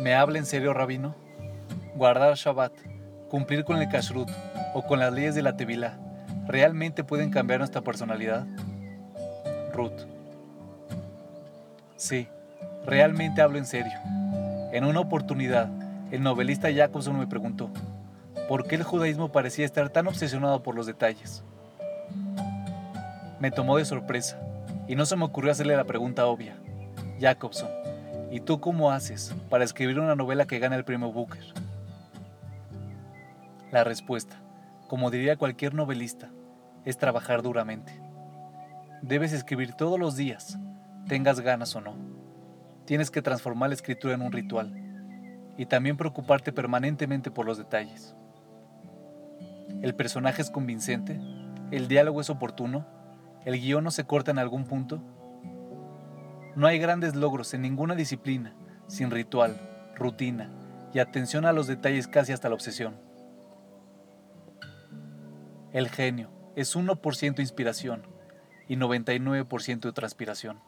¿Me habla en serio, rabino? Guardar Shabbat, cumplir con el kashrut o con las leyes de la Tevilá, ¿realmente pueden cambiar nuestra personalidad? Ruth. Sí, realmente hablo en serio. En una oportunidad, el novelista Jacobson me preguntó, ¿por qué el judaísmo parecía estar tan obsesionado por los detalles? Me tomó de sorpresa y no se me ocurrió hacerle la pregunta obvia. Jacobson, ¿y tú cómo haces para escribir una novela que gane el premio Booker? La respuesta, como diría cualquier novelista, es trabajar duramente. Debes escribir todos los días, tengas ganas o no. Tienes que transformar la escritura en un ritual y también preocuparte permanentemente por los detalles. El personaje es convincente, el diálogo es oportuno, el guion no se corta en algún punto no hay grandes logros en ninguna disciplina sin ritual, rutina y atención a los detalles casi hasta la obsesión. El genio es 1% inspiración y 99% de transpiración.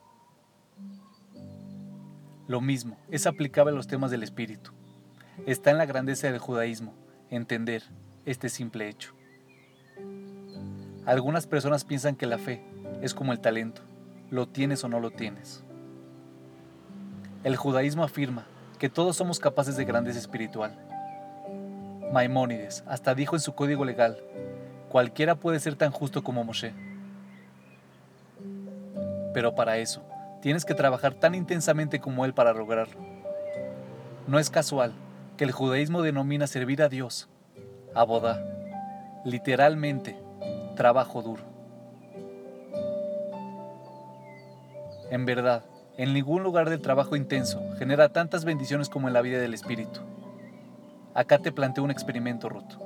Lo mismo es aplicable a los temas del espíritu. Está en la grandeza del judaísmo entender este simple hecho. Algunas personas piensan que la fe es como el talento, lo tienes o no lo tienes. El judaísmo afirma que todos somos capaces de grandeza espiritual. Maimónides hasta dijo en su código legal, cualquiera puede ser tan justo como Moshe. Pero para eso, tienes que trabajar tan intensamente como él para lograrlo. No es casual que el judaísmo denomina servir a Dios, abodá, literalmente, trabajo duro. En verdad, en ningún lugar del trabajo intenso genera tantas bendiciones como en la vida del espíritu. Acá te planteo un experimento, Ruth.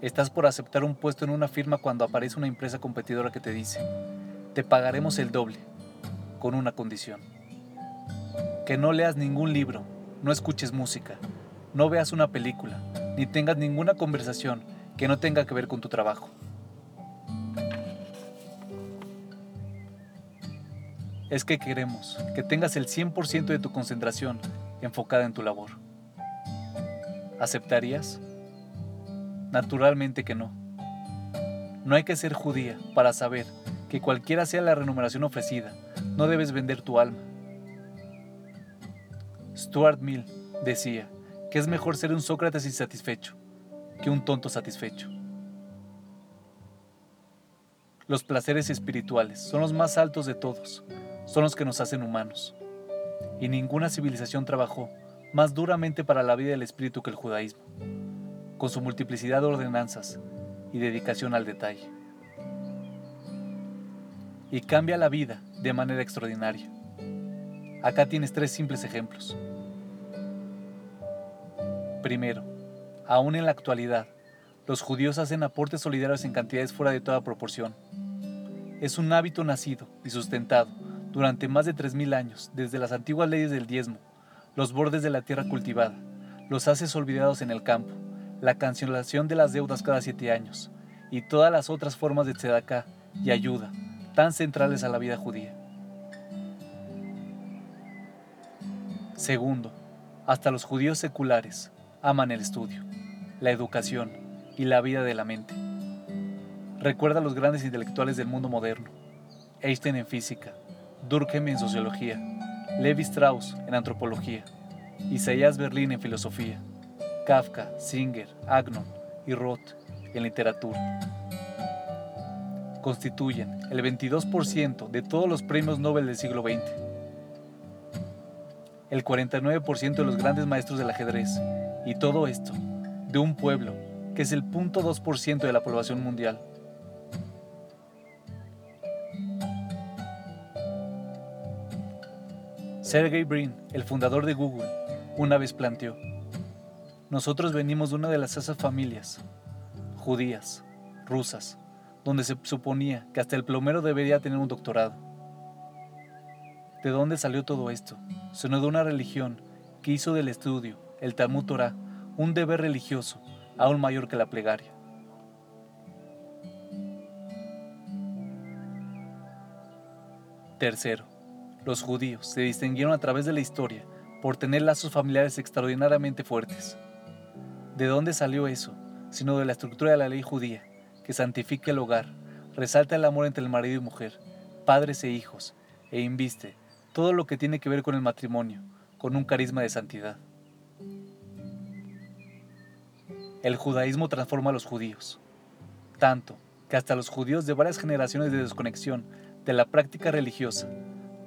Estás por aceptar un puesto en una firma cuando aparece una empresa competidora que te dice, te pagaremos el doble, con una condición. Que no leas ningún libro, no escuches música, no veas una película, ni tengas ninguna conversación que no tenga que ver con tu trabajo. Es que queremos que tengas el 100% de tu concentración enfocada en tu labor. ¿Aceptarías? Naturalmente que no. No hay que ser judía para saber que cualquiera sea la remuneración ofrecida, no debes vender tu alma. Stuart Mill decía que es mejor ser un Sócrates insatisfecho que un tonto satisfecho. Los placeres espirituales son los más altos de todos, son los que nos hacen humanos. Y ninguna civilización trabajó más duramente para la vida del espíritu que el judaísmo, con su multiplicidad de ordenanzas y dedicación al detalle. Y cambia la vida de manera extraordinaria. Acá tienes tres simples ejemplos. Primero, aún en la actualidad, los judíos hacen aportes solidarios en cantidades fuera de toda proporción. Es un hábito nacido y sustentado durante más de 3.000 años, desde las antiguas leyes del diezmo, los bordes de la tierra cultivada, los haces olvidados en el campo, la cancelación de las deudas cada siete años, y todas las otras formas de tzedakah y ayuda, tan centrales a la vida judía. Segundo, hasta los judíos seculares aman el estudio, la educación y la vida de la mente. Recuerda a los grandes intelectuales del mundo moderno, Einstein en física, Durkheim en sociología, Levi Strauss en antropología, Isaías Berlín en filosofía, Kafka, Singer, Agnon y Roth en literatura. Constituyen el 22% de todos los premios Nobel del siglo XX, el 49% de los grandes maestros del ajedrez, y todo esto de un pueblo que es el 0.2% de la población mundial. Sergey Brin, el fundador de Google, una vez planteó, nosotros venimos de una de las esas familias, judías, rusas, donde se suponía que hasta el plomero debería tener un doctorado. ¿De dónde salió todo esto? Sino de una religión que hizo del estudio, el Talmud Torah, un deber religioso aún mayor que la plegaria. Tercero, los judíos se distinguieron a través de la historia por tener lazos familiares extraordinariamente fuertes. ¿De dónde salió eso? Sino de la estructura de la ley judía, que santifica el hogar, resalta el amor entre el marido y mujer, padres e hijos, e inviste todo lo que tiene que ver con el matrimonio, con un carisma de santidad. El judaísmo transforma a los judíos, tanto que hasta los judíos de varias generaciones de desconexión de la práctica religiosa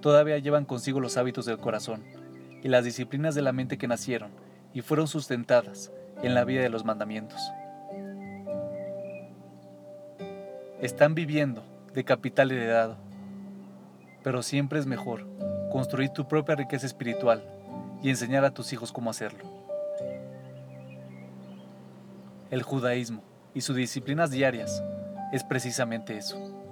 todavía llevan consigo los hábitos del corazón y las disciplinas de la mente que nacieron y fueron sustentadas en la vida de los mandamientos. Están viviendo de capital heredado, pero siempre es mejor construir tu propia riqueza espiritual y enseñar a tus hijos cómo hacerlo. El judaísmo y sus disciplinas diarias es precisamente eso.